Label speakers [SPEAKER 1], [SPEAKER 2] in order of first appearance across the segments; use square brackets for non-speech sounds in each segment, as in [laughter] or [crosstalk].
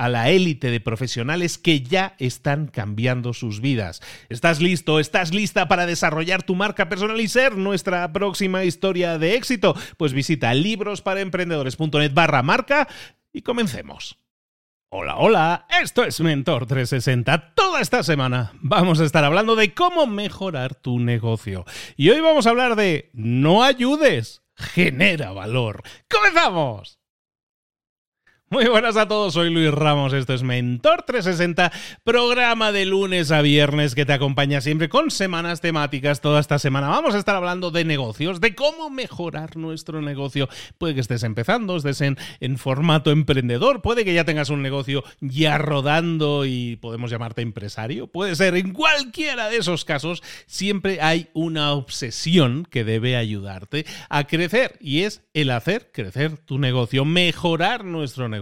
[SPEAKER 1] a la élite de profesionales que ya están cambiando sus vidas. ¿Estás listo? ¿Estás lista para desarrollar tu marca personal y ser nuestra próxima historia de éxito? Pues visita librosparaemprendedores.net barra marca y comencemos. Hola, hola, esto es Mentor 360. Toda esta semana vamos a estar hablando de cómo mejorar tu negocio. Y hoy vamos a hablar de no ayudes, genera valor. ¡Comenzamos! Muy buenas a todos, soy Luis Ramos, esto es Mentor 360, programa de lunes a viernes que te acompaña siempre con semanas temáticas. Toda esta semana vamos a estar hablando de negocios, de cómo mejorar nuestro negocio. Puede que estés empezando, estés en, formato emprendedor, puede que ya tengas un negocio ya rodando y podemos llamarte empresario, puede ser en cualquiera de esos casos, siempre hay una obsesión que debe ayudarte a crecer y es el hacer crecer tu negocio, mejorar nuestro negocio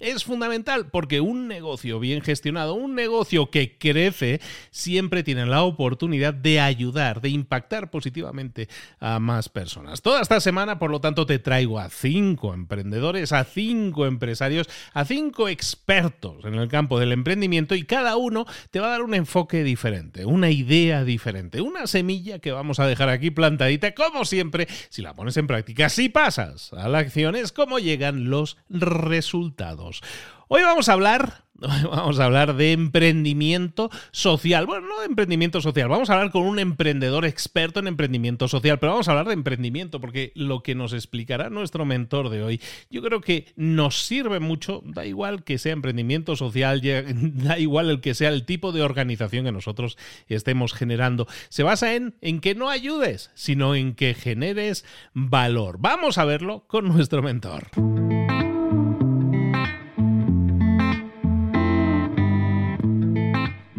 [SPEAKER 1] es fundamental porque un negocio bien gestionado, un negocio que crece, siempre tiene la oportunidad de ayudar, de impactar positivamente a más personas. Toda esta semana, por lo tanto, te traigo a cinco emprendedores, a cinco empresarios, a cinco expertos en el campo del emprendimiento y cada uno te va a dar un enfoque diferente, una idea diferente, una semilla que vamos a dejar aquí plantadita, como siempre, si la pones en práctica, si pasas a la acción, es como llegan los resultados Hoy vamos a hablar [laughs] vamos a hablar de emprendimiento social. Bueno, no de emprendimiento social, vamos a hablar con un emprendedor experto en emprendimiento social, pero vamos a hablar de emprendimiento porque lo que nos explicará nuestro mentor de hoy, yo creo que nos sirve mucho, da igual que sea emprendimiento social, [laughs] da igual el que sea el tipo de organización que nosotros estemos generando. Se basa en, en que no ayudes, sino en que generes valor. Vamos a verlo con nuestro mentor.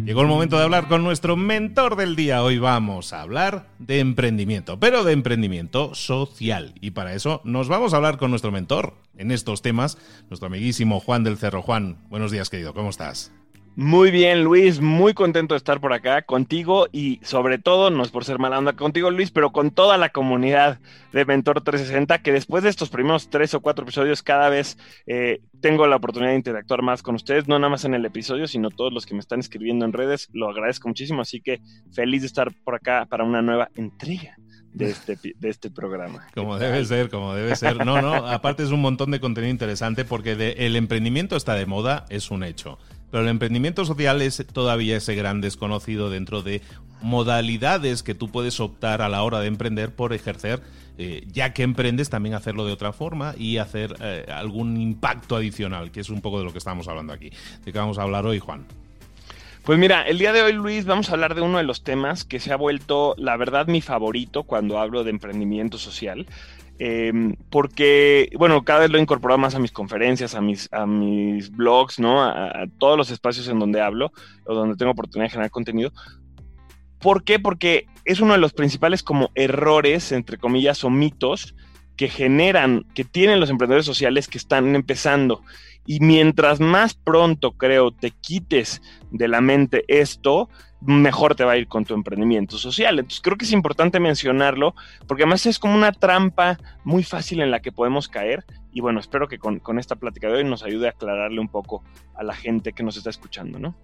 [SPEAKER 1] Llegó el momento de hablar con nuestro mentor del día. Hoy vamos a hablar de emprendimiento, pero de emprendimiento social. Y para eso nos vamos a hablar con nuestro mentor en estos temas, nuestro amiguísimo Juan del Cerro. Juan, buenos días querido, ¿cómo estás?
[SPEAKER 2] Muy bien, Luis, muy contento de estar por acá contigo y sobre todo, no es por ser mala onda contigo, Luis, pero con toda la comunidad de Mentor 360, que después de estos primeros tres o cuatro episodios, cada vez eh, tengo la oportunidad de interactuar más con ustedes, no nada más en el episodio, sino todos los que me están escribiendo en redes, lo agradezco muchísimo, así que feliz de estar por acá para una nueva entrega. De este, de este programa. [laughs]
[SPEAKER 1] Como debe ser, como debe ser. No, no, aparte es un montón de contenido interesante porque el emprendimiento está de moda, es un hecho. Pero el emprendimiento social es todavía ese gran desconocido dentro de modalidades que tú puedes optar a la hora de emprender por ejercer, eh, ya que emprendes, también hacerlo de otra forma y hacer eh, algún impacto adicional, que es un poco de lo que estamos hablando aquí. ¿De qué vamos a hablar hoy, Juan?
[SPEAKER 2] Pues mira, el día de hoy, Luis, vamos a hablar de uno de los temas que se ha vuelto, la verdad, mi favorito cuando hablo de emprendimiento social. Em, porque, bueno, cada vez lo he incorporado más a mis conferencias, a mis, a mis blogs, ¿no? A, todos los espacios en donde hablo o donde tengo oportunidad de generar contenido. ¿Por qué? Porque es uno de los principales como errores, entre comillas, o mitos que generan, que tienen los emprendedores sociales que están empezando. Y mientras más pronto, creo, te quites de la mente esto, mejor te va a ir con tu emprendimiento social. Entonces creo que es importante mencionarlo porque además es como una trampa muy fácil en la que podemos caer y bueno, espero que con, esta plática de hoy nos ayude a aclararle un poco a la gente que nos está escuchando, ¿no?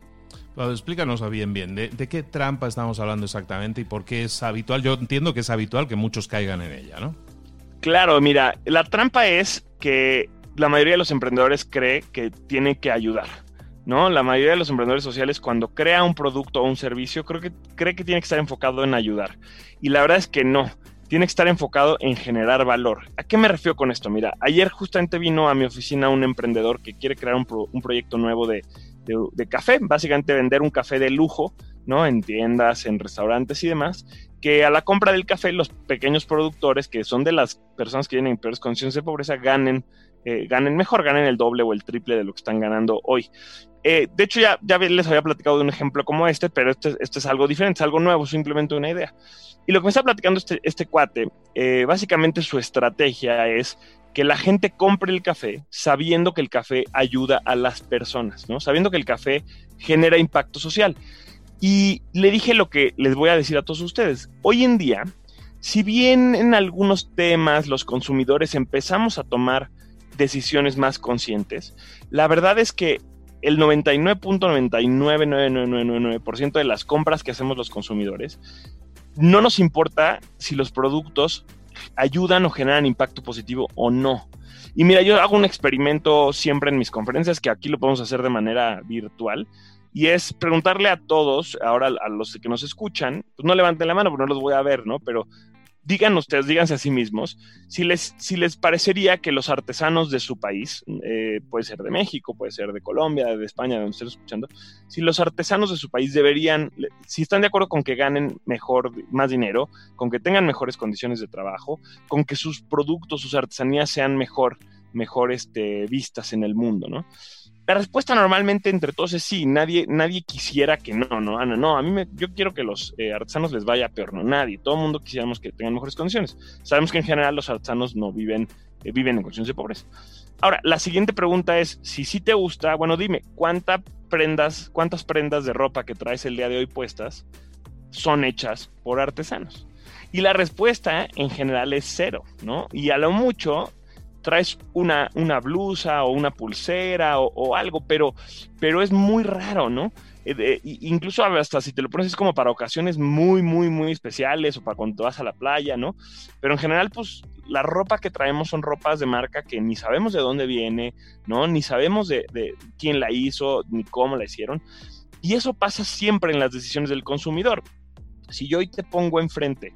[SPEAKER 1] explícanos bien, bien, ¿de, ¿de, qué trampa estamos hablando exactamente y por qué es habitual? Yo entiendo que es habitual que muchos caigan en ella, ¿no?
[SPEAKER 2] Claro, mira, la trampa es que la mayoría de los emprendedores cree que tiene que ayudar. ¿No? La mayoría de los emprendedores sociales cuando crea un producto o un servicio creo que cree que tiene que estar enfocado en ayudar. Y la verdad es que no, tiene que estar enfocado en generar valor. ¿A qué me refiero con esto? Mira, ayer justamente vino a mi oficina un emprendedor que quiere crear un, proyecto nuevo de, de, café, básicamente vender un café de lujo, ¿no? En tiendas, en restaurantes y demás, que a la compra del café los pequeños productores, que son de las personas que vienen en peores condiciones de pobreza, ganen eh, ganen mejor, ganen el doble o el triple de lo que están ganando hoy. Eh, de hecho, ya, ya les había platicado de un ejemplo como este, pero este, este, es algo diferente, es algo nuevo, simplemente una idea. Y lo que me está platicando este, este cuate, eh, básicamente su estrategia es que la gente compre el café sabiendo que el café ayuda a las personas, ¿no? Sabiendo que el café genera impacto social. Y le dije lo que les voy a decir a todos ustedes. Hoy en día, si bien en algunos temas los consumidores empezamos a tomar decisiones más conscientes. La verdad es que el 99.99999% de las compras que hacemos los consumidores, no nos importa si los productos ayudan o generan impacto positivo o no. Y mira, yo hago un experimento siempre en mis conferencias, que aquí lo podemos hacer de manera virtual, y es preguntarle a todos, ahora a los que nos escuchan, pues no levanten la mano porque no los voy a ver, ¿no? Pero digan ustedes, díganse a sí mismos, si les, si les parecería que los artesanos de su país, eh, puede ser de México, puede ser de Colombia, de España, de donde estén escuchando, si los artesanos de su país deberían, si están de acuerdo con que ganen mejor, más dinero, con que tengan mejores condiciones de trabajo, con que sus productos, sus artesanías sean mejor, mejor este, vistas en el mundo, ¿no? La respuesta normalmente entre todos es sí, nadie, nadie quisiera que no, no, Ana, no, a mí yo quiero que los eh, artesanos les vaya peor, no, nadie, todo el mundo quisiéramos que tengan mejores condiciones. Sabemos que en general los artesanos no viven, eh, viven en condiciones de pobreza. Ahora, la siguiente pregunta es, si sí te gusta, bueno, dime, ¿cuántas prendas, ¿cuántas prendas de ropa que traes el día de hoy puestas son hechas por artesanos? Y la respuesta en general es cero, ¿no? Y a lo mucho traes una, una blusa o una pulsera o, algo, pero, pero es muy raro, ¿no? Eh, incluso hasta si te lo pones es como para ocasiones muy, muy, muy especiales o para cuando vas a la playa, ¿no? Pero en general, pues la ropa que traemos son ropas de marca que ni sabemos de dónde viene, ¿no? Ni sabemos de, de quién la hizo, ni cómo la hicieron. Y eso pasa siempre en las decisiones del consumidor. Si yo hoy te pongo enfrente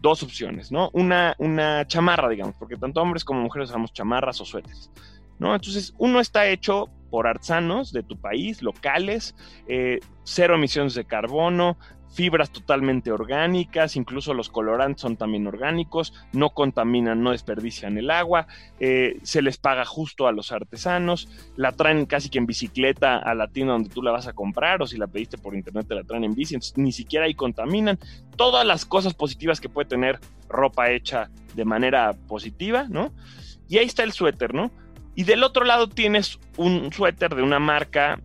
[SPEAKER 2] dos opciones, ¿no? Una, una chamarra, digamos, porque tanto hombres como mujeres usamos chamarras o suéteres, ¿no? Entonces, uno está hecho por artesanos de tu país, locales, eh, cero emisiones de carbono, fibras totalmente orgánicas, incluso los colorantes son también orgánicos, no contaminan, no desperdician el agua, eh, se les paga justo a los artesanos, la traen casi que en bicicleta a la tienda donde tú la vas a comprar o si la pediste por internet te la traen en bici, entonces ni siquiera ahí contaminan. Todas las cosas positivas que puede tener ropa hecha de manera positiva, ¿no? Y ahí está el suéter, ¿no? Y del otro lado tienes un suéter de una marca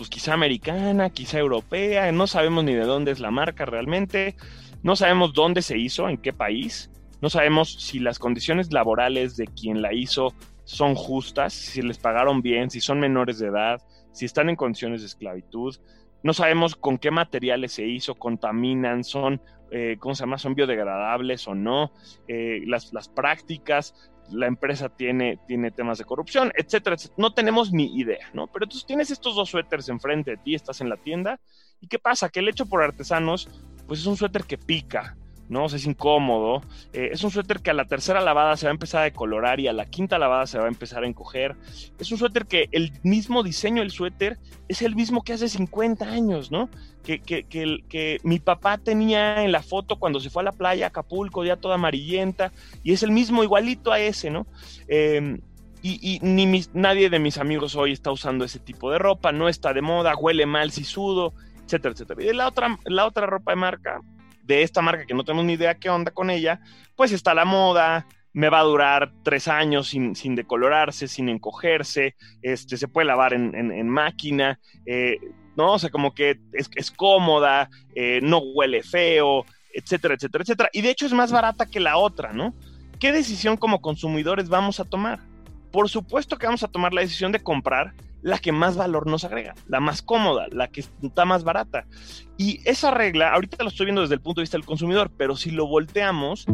[SPEAKER 2] pues quizá americana, quizá europea, no sabemos ni de dónde es la marca realmente, no sabemos dónde se hizo, en qué país, no sabemos si las condiciones laborales de quien la hizo son justas, si les pagaron bien, si son menores de edad, si están en condiciones de esclavitud, no sabemos con qué materiales se hizo, contaminan, son, eh, ¿cómo se llama? Son biodegradables o no, eh, las, las prácticas, la empresa tiene, tiene temas de corrupción, etcétera, No tenemos ni idea, ¿no? Pero tú tienes estos dos suéteres enfrente de ti, estás en la tienda, ¿y qué pasa? Que el hecho por artesanos, pues es un suéter que pica, ¿no? es incómodo. Eh, es un suéter que a la tercera lavada se va a empezar a decolorar y a la quinta lavada se va a empezar a encoger. Es un suéter que el mismo diseño del suéter es el mismo que hace 50 años, ¿no? Que, que, que, mi papá tenía en la foto cuando se fue a la playa, Acapulco, ya toda amarillenta, y es el mismo igualito a ese, ¿no? Em, y, ni nadie de mis amigos hoy está usando ese tipo de ropa, no está de moda, huele mal si sudo, etcétera, etcétera. Y la otra, la otra ropa de marca, de esta marca que no tenemos ni idea qué onda con ella, pues está la moda, me va a durar tres años sin, sin decolorarse, sin encogerse, este, se puede lavar en, en, máquina, eh, ¿no? O sea, como que es, cómoda, eh, no huele feo, etcétera, etcétera, etcétera. Y de hecho es más barata que la otra, ¿no? ¿Qué decisión como consumidores vamos a tomar? Por supuesto que vamos a tomar la decisión de comprar la que más valor nos agrega, la más cómoda, la que está más barata. Y esa regla, ahorita lo estoy viendo desde el punto de vista del consumidor, pero si lo volteamos...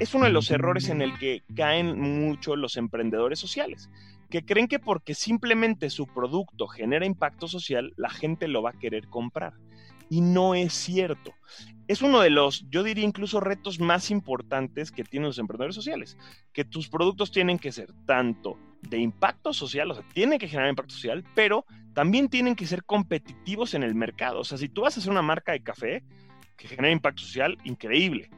[SPEAKER 2] Es uno de los errores en el que caen mucho los emprendedores sociales, que creen que porque simplemente su producto genera impacto social, la gente lo va a querer comprar. Y no es cierto es uno de los, yo diría incluso retos más importantes que tienen los emprendedores sociales, que tus productos tienen que ser tanto de impacto social, o sea, tienen que generar impacto social, pero también tienen que ser competitivos en el mercado. O sea, si tú vas a hacer una marca de café que genera impacto social, increíble,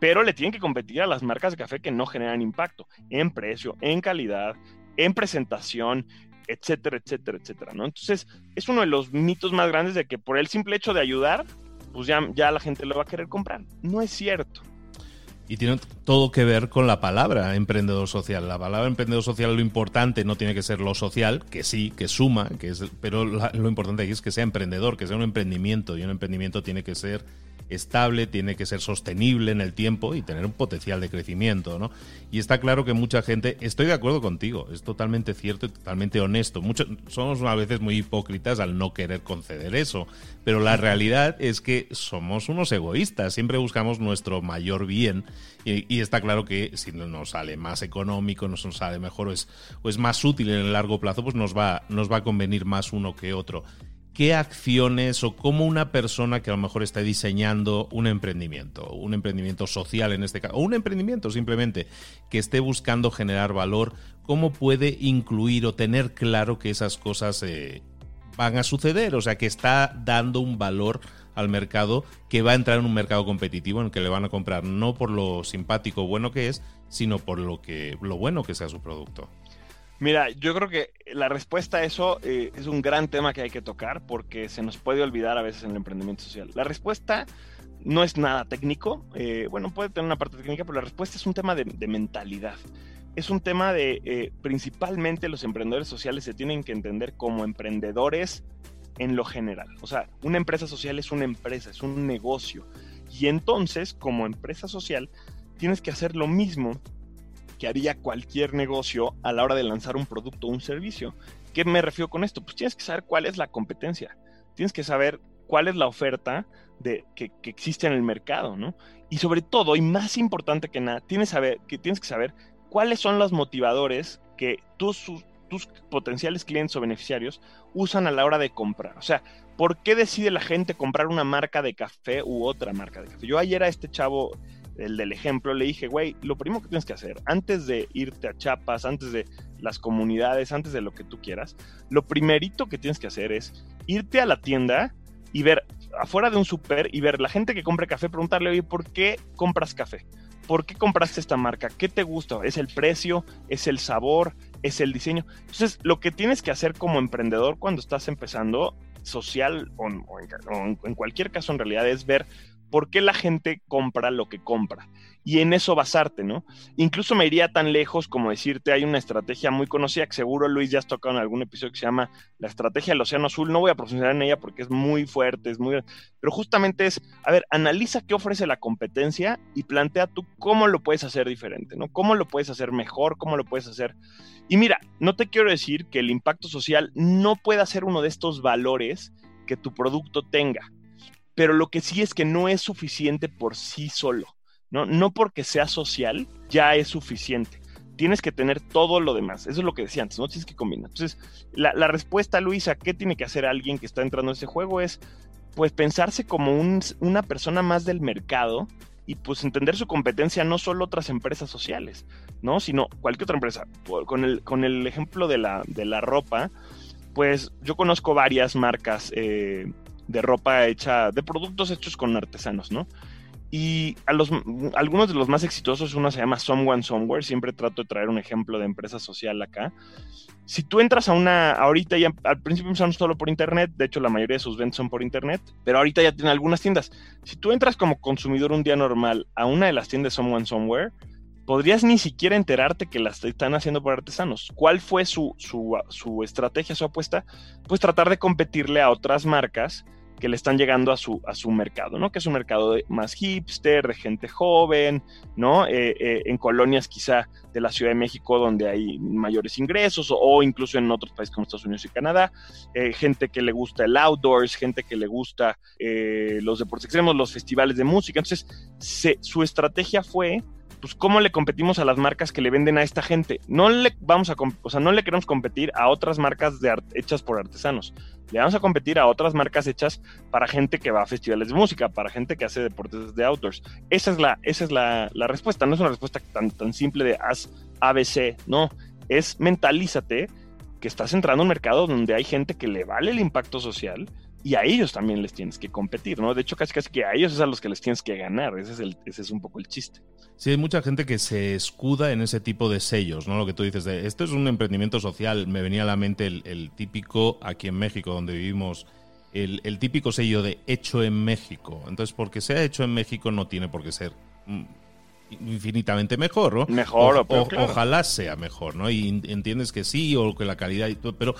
[SPEAKER 2] pero le tienen que competir a las marcas de café que no generan impacto en precio, en calidad, en presentación, etcétera, etcétera, etcétera, ¿no? Entonces, es uno de los mitos más grandes de que por el simple hecho de ayudar, pues ya, ya la gente lo va a querer comprar. No es cierto.
[SPEAKER 1] Y tiene todo que ver con la palabra emprendedor social. La palabra emprendedor social, lo importante no tiene que ser lo social, que sí, que suma, que es, pero lo importante aquí es que sea emprendedor, que sea un emprendimiento. Y un emprendimiento tiene que ser estable, tiene que ser sostenible en el tiempo y tener un potencial de crecimiento, ¿no? Y está claro que mucha gente, estoy de acuerdo contigo, es totalmente cierto y totalmente honesto. Muchos somos a veces muy hipócritas al no querer conceder eso, pero la realidad es que somos unos egoístas, siempre buscamos nuestro mayor bien y, está claro que si nos sale más económico, nos sale mejor o es, o es más útil en el largo plazo, pues nos va, nos va a convenir más uno que otro qué acciones o cómo una persona que a lo mejor está diseñando un emprendimiento, un emprendimiento social en este caso, o un emprendimiento simplemente que esté buscando generar valor, cómo puede incluir o tener claro que esas cosas eh, van a suceder, o sea, que está dando un valor al mercado que va a entrar en un mercado competitivo en el que le van a comprar no por lo simpático o bueno que es, sino por lo que lo bueno que sea su producto.
[SPEAKER 2] Mira, yo creo que la respuesta a eso eh, es un gran tema que hay que tocar porque se nos puede olvidar a veces en el emprendimiento social. La respuesta no es nada técnico, eh, bueno, puede tener una parte técnica, pero la respuesta es un tema de, mentalidad. Es un tema de, eh, principalmente los emprendedores sociales se tienen que entender como emprendedores en lo general. O sea, una empresa social es una empresa, es un negocio. Y entonces, como empresa social, tienes que hacer lo mismo que haría cualquier negocio a la hora de lanzar un producto o un servicio. ¿Qué me refiero con esto? Pues tienes que saber cuál es la competencia, tienes que saber cuál es la oferta de, que, existe en el mercado, ¿no? Y sobre todo, y más importante que nada, tienes, saber, que, tienes que saber cuáles son los motivadores que tus, tus potenciales clientes o beneficiarios usan a la hora de comprar. O sea, ¿por qué decide la gente comprar una marca de café u otra marca de café? Yo ayer a este chavo el del ejemplo, le dije, güey, lo primero que tienes que hacer, antes de irte a Chiapas, antes de las comunidades, antes de lo que tú quieras, lo primerito que tienes que hacer es irte a la tienda y ver afuera de un súper y ver la gente que compre café, preguntarle, oye, ¿por qué compras café? ¿Por qué compraste esta marca? ¿Qué te gusta? ¿Es el precio? ¿Es el sabor? ¿Es el diseño? Entonces, lo que tienes que hacer como emprendedor cuando estás empezando, social o, en cualquier caso en realidad, es ver por qué la gente compra lo que compra y en eso basarte, ¿no? Incluso me iría tan lejos como decirte, hay una estrategia muy conocida que seguro Luis ya has tocado en algún episodio que se llama la estrategia del Océano Azul. No voy a profundizar en ella porque es muy fuerte, es muy... Pero justamente es, a ver, analiza qué ofrece la competencia y plantea tú cómo lo puedes hacer diferente, ¿no? ¿Cómo lo puedes hacer mejor? ¿Cómo lo puedes hacer? Y mira, no te quiero decir que el impacto social no pueda ser uno de estos valores que tu producto tenga pero lo que sí es que no es suficiente por sí solo, ¿no? No porque sea social ya es suficiente. Tienes que tener todo lo demás. Eso es lo que decía antes, ¿no? Tienes que combinar. Entonces, la, respuesta, Luisa, ¿qué tiene que hacer alguien que está entrando en ese juego? Es, pues, pensarse como una persona más del mercado y pues entender su competencia no solo otras empresas sociales, ¿no? Sino cualquier otra empresa. Con el, con el ejemplo de la, de la ropa, pues yo conozco varias marcas eh, de ropa hecha, de productos hechos con artesanos, ¿no? Y a los, algunos de los más exitosos, uno se llama Someone Somewhere, siempre trato de traer un ejemplo de empresa social acá. Si tú entras a una, ahorita ya, al principio empezamos solo por internet, de hecho la mayoría de sus ventas son por internet, pero ahorita ya tienen algunas tiendas. Si tú entras como consumidor un día normal a una de las tiendas Someone Somewhere, podrías ni siquiera enterarte que las están haciendo por artesanos. ¿Cuál fue su, su, su estrategia, su apuesta? Pues tratar de competirle a otras marcas que le están llegando a su, a su mercado, ¿no? Que es un mercado más hipster, de gente joven, ¿no? Eh, eh, en colonias quizá de la Ciudad de México donde hay mayores ingresos o, incluso en otros países como Estados Unidos y Canadá, eh, gente que le gusta el outdoors, gente que le gusta los deportes extremos, los festivales de música. Entonces, su estrategia fue pues cómo le competimos a las marcas que le venden a esta gente. No le vamos a, o sea, no le queremos competir a otras marcas de hechas por artesanos. Le vamos a competir a otras marcas hechas para gente que va a festivales de música, para gente que hace deportes de outdoors. Esa es la, esa es la, la respuesta. No es una respuesta tan, tan simple de haz ABC, no. Es mentalízate que estás entrando a un mercado donde hay gente que le vale el impacto social y a ellos también les tienes que competir, ¿no? De hecho, casi casi que a ellos es a los que les tienes que ganar. Ese es, el, ese es un poco el chiste.
[SPEAKER 1] Sí, hay mucha gente que se escuda en ese tipo de sellos, ¿no? Lo que tú dices de esto es un emprendimiento social. Me venía a la mente el, típico, aquí en México, donde vivimos, el, típico sello de hecho en México. Entonces, porque sea hecho en México no tiene por qué ser mm, infinitamente mejor, ¿no?
[SPEAKER 2] Mejor,
[SPEAKER 1] o, ojalá sea mejor, ¿no? Y entiendes que sí, o que la calidad y todo, pero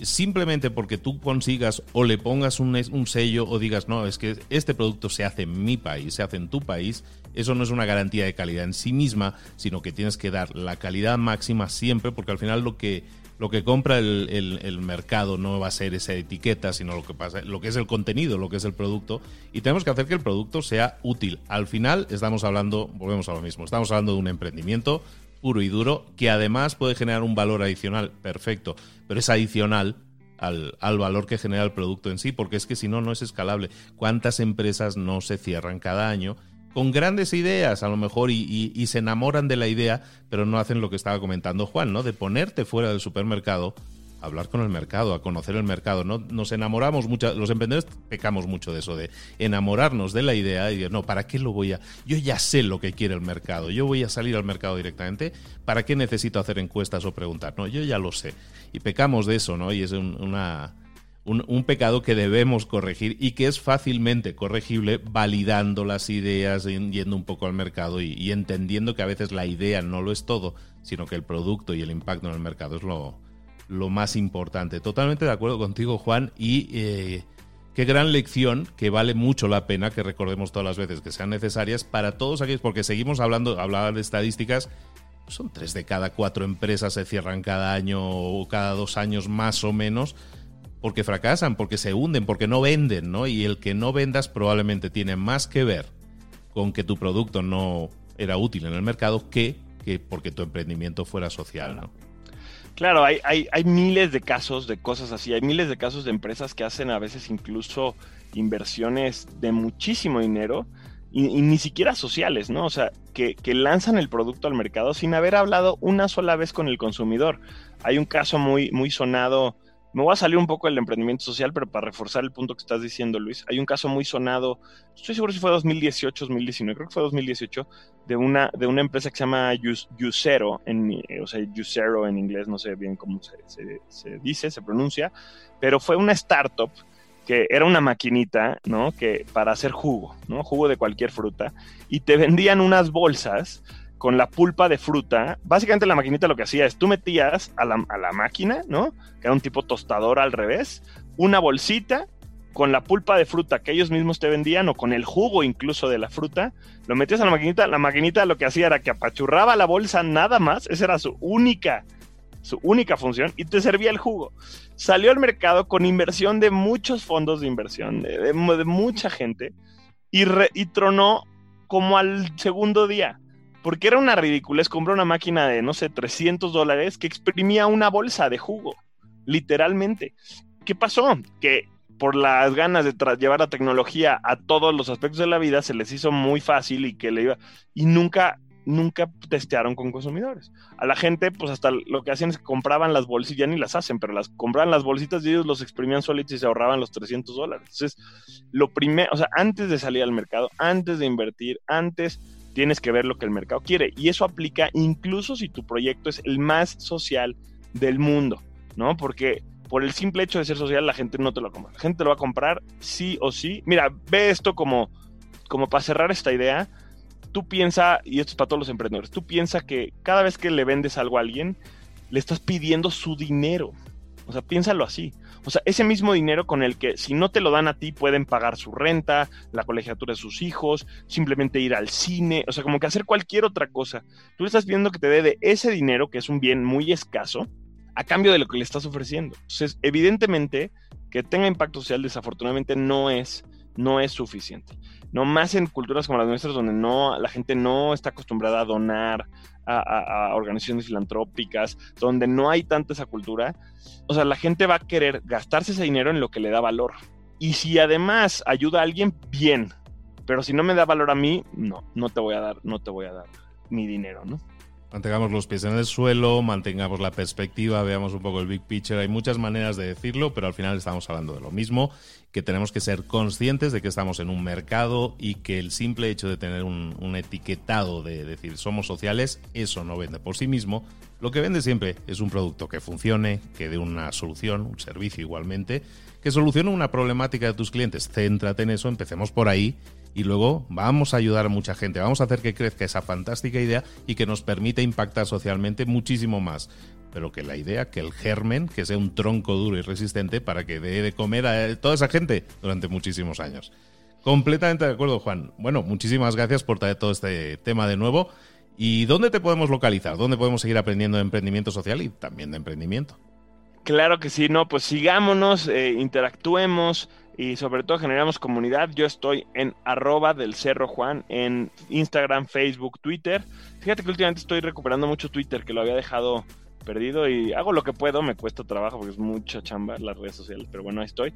[SPEAKER 1] simplemente porque tú consigas o le pongas un, sello o digas, no, es que este producto se hace en mi país, se hace en tu país, eso no es una garantía de calidad en sí misma, sino que tienes que dar la calidad máxima siempre, porque al final lo que, lo que compra el, el, mercado no va a ser esa etiqueta, sino lo que, pasa, lo que es el contenido, lo que es el producto, y tenemos que hacer que el producto sea útil. Al final estamos hablando, volvemos a lo mismo, estamos hablando de un emprendimiento puro y duro, que además puede generar un valor adicional, perfecto, pero es adicional al, al, valor que genera el producto en sí, porque es que si no, no es escalable. ¿Cuántas empresas no se cierran cada año? con grandes ideas a lo mejor y, y, se enamoran de la idea, pero no hacen lo que estaba comentando Juan, ¿no? De ponerte fuera del supermercado hablar con el mercado, a conocer el mercado. ¿no? Nos enamoramos mucho, los emprendedores pecamos mucho de eso, de enamorarnos de la idea y decir, no, ¿para qué lo voy a...? Yo ya sé lo que quiere el mercado, yo voy a salir al mercado directamente, ¿para qué necesito hacer encuestas o preguntar? No, yo ya lo sé. Y pecamos de eso, ¿no? Y es una... Un, pecado que debemos corregir y que es fácilmente corregible validando las ideas, yendo un poco al mercado y, entendiendo que a veces la idea no lo es todo, sino que el producto y el impacto en el mercado es lo, lo más importante. Totalmente de acuerdo contigo, Juan, y eh, qué gran lección que vale mucho la pena que recordemos todas las veces que sean necesarias para todos aquellos, porque seguimos hablando, hablaba de estadísticas, son tres de cada cuatro empresas se cierran cada año o cada dos años más o menos porque fracasan, porque se hunden, porque no venden, ¿no? Y el que no vendas probablemente tiene más que ver con que tu producto no era útil en el mercado que, que porque tu emprendimiento fuera social, ¿no?
[SPEAKER 2] Claro, hay, hay, hay, miles de casos de cosas así, hay miles de casos de empresas que hacen a veces incluso inversiones de muchísimo dinero y, ni siquiera sociales, ¿no? O sea, que, que, lanzan el producto al mercado sin haber hablado una sola vez con el consumidor. Hay un caso muy, muy sonado me voy a salir un poco del emprendimiento social, pero para reforzar el punto que estás diciendo, Luis, hay un caso muy sonado, estoy seguro si fue 2018, 2019, creo que fue 2018, de una, de una empresa que se llama Usero, en, o sea, Usero en inglés, no sé bien cómo se, se, dice, se pronuncia, pero fue una startup que era una maquinita, ¿no? Que para hacer jugo, ¿no? Jugo de cualquier fruta, y te vendían unas bolsas con la pulpa de fruta. Básicamente la maquinita lo que hacía es tú metías a la, a la máquina, ¿no? Que era un tipo tostador al revés, una bolsita con la pulpa de fruta que ellos mismos te vendían o con el jugo incluso de la fruta, lo metías a la maquinita, la maquinita lo que hacía era que apachurraba la bolsa nada más, esa era su única su única función y te servía el jugo. Salió al mercado con inversión de muchos fondos de inversión, de, mucha gente y, y tronó como al segundo día porque era una ridiculez. Compré una máquina de, no sé, 300 dólares que exprimía una bolsa de jugo, literalmente. ¿Qué pasó? Que por las ganas de llevar la tecnología a todos los aspectos de la vida se les hizo muy fácil y que le iba. Y nunca nunca testearon con consumidores. A la gente, pues hasta lo que hacían es que compraban las bolsitas, ya ni las hacen, pero las compraban las bolsitas y ellos los exprimían solitos y se ahorraban los 300 dólares. Entonces, lo primero, o sea, antes de salir al mercado, antes de invertir, antes tienes que ver lo que el mercado quiere. Y eso aplica incluso si tu proyecto es el más social del mundo, ¿no? Porque por el simple hecho de ser social, la gente no te lo va a comprar. La gente te lo va a comprar sí o sí. Mira, ve esto como, como para cerrar esta idea. Tú piensa, y esto es para todos los emprendedores, tú piensa que cada vez que le vendes algo a alguien, le estás pidiendo su dinero. O sea, piénsalo así. O sea, ese mismo dinero con el que si no te lo dan a ti pueden pagar su renta, la colegiatura de sus hijos, simplemente ir al cine, o sea, como que hacer cualquier otra cosa. Tú le estás pidiendo que te dé de ese dinero, que es un bien muy escaso, a cambio de lo que le estás ofreciendo. Entonces, evidentemente, que tenga impacto social desafortunadamente no es, no es suficiente. No más en culturas como las nuestras, donde no, la gente no está acostumbrada a donar a, a, organizaciones filantrópicas, donde no hay tanta esa cultura. O sea, la gente va a querer gastarse ese dinero en lo que le da valor. Y si además ayuda a alguien, bien. Pero si no me da valor a mí, no, no te voy a dar, no te voy a dar mi dinero, ¿no?
[SPEAKER 1] Mantengamos los pies en el suelo, mantengamos la perspectiva, veamos un poco el big picture. Hay muchas maneras de decirlo, pero al final estamos hablando de lo mismo, que tenemos que ser conscientes de que estamos en un mercado y que el simple hecho de tener un, etiquetado de decir somos sociales, eso no vende por sí mismo. Lo que vende siempre es un producto que funcione, que dé una solución, un servicio igualmente, que solucione una problemática de tus clientes. Céntrate en eso, empecemos por ahí y luego vamos a ayudar a mucha gente, vamos a hacer que crezca esa fantástica idea y que nos permita impactar socialmente muchísimo más. Pero que la idea, que el germen, que sea un tronco duro y resistente para que dé de comer a toda esa gente durante muchísimos años. Completamente de acuerdo, Juan. Bueno, muchísimas gracias por traer todo este tema de nuevo. ¿Y dónde te podemos localizar? ¿Dónde podemos seguir aprendiendo de emprendimiento social y también de emprendimiento?
[SPEAKER 2] Claro que sí, no, pues sigámonos, eh, interactuemos y sobre todo generamos comunidad. Yo estoy en arroba del Cerro Juan en Instagram, Facebook, Twitter. Fíjate que últimamente estoy recuperando mucho Twitter, que lo había dejado perdido y hago lo que puedo, me cuesta trabajo porque es mucha chamba las redes sociales, pero bueno, ahí estoy.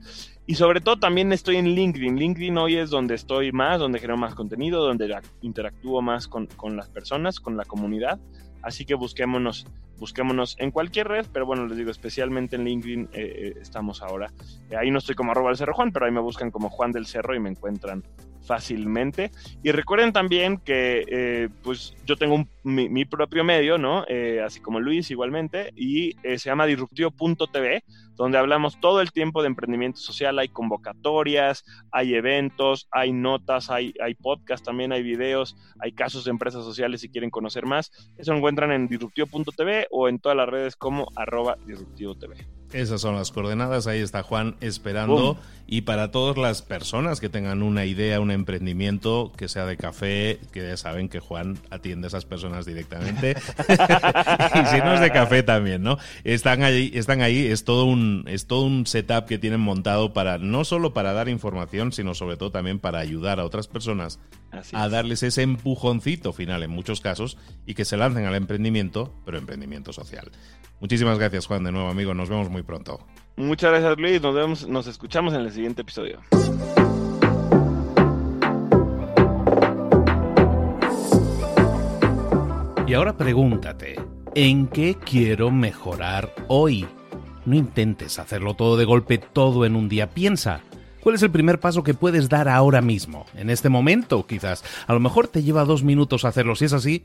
[SPEAKER 2] Y sobre todo también estoy en LinkedIn. LinkedIn hoy es donde estoy más, donde genero más contenido, donde interactúo más con, con las personas, con la comunidad. Así que busquémonos, busquémonos en cualquier red, pero bueno, les digo, especialmente en LinkedIn eh, eh, estamos ahora. Eh, ahí no estoy como arroba del Cerro Juan, pero ahí me buscan como Juan del Cerro y me encuentran fácilmente. Y recuerden también que eh, pues yo tengo un, mi, propio medio, ¿no? Eh, así como Luis igualmente, y eh, se llama disruptivo.tv, donde hablamos todo el tiempo de emprendimiento social, hay convocatorias, hay eventos, hay notas, hay, hay podcast también, hay videos, hay casos de empresas sociales si quieren conocer más. Eso encuentran en disruptivo.tv o en todas las redes como arroba disruptivo.tv.
[SPEAKER 1] Esas son las coordenadas, ahí está Juan esperando. Y para todas las personas que tengan una idea, un emprendimiento que sea de café, que ya saben que Juan atiende a esas personas directamente. [laughs] y si no es de café también, ¿no? Están ahí, están ahí, es todo un, es todo un setup que tienen montado para, no solo para dar información, sino sobre todo también para ayudar a otras personas Así a es. darles ese empujoncito final en muchos casos y que se lancen al emprendimiento, pero emprendimiento social. Muchísimas gracias, Juan, de nuevo, amigo. Nos vemos muy pronto.
[SPEAKER 2] Muchas gracias, Luis. Nos vemos, nos escuchamos en el siguiente episodio.
[SPEAKER 1] Y ahora pregúntate, ¿en qué quiero mejorar hoy? No intentes hacerlo todo de golpe, todo en un día. Piensa, ¿cuál es el primer paso que puedes dar ahora mismo? En este momento, quizás. A lo mejor te lleva dos minutos hacerlo. Si es así,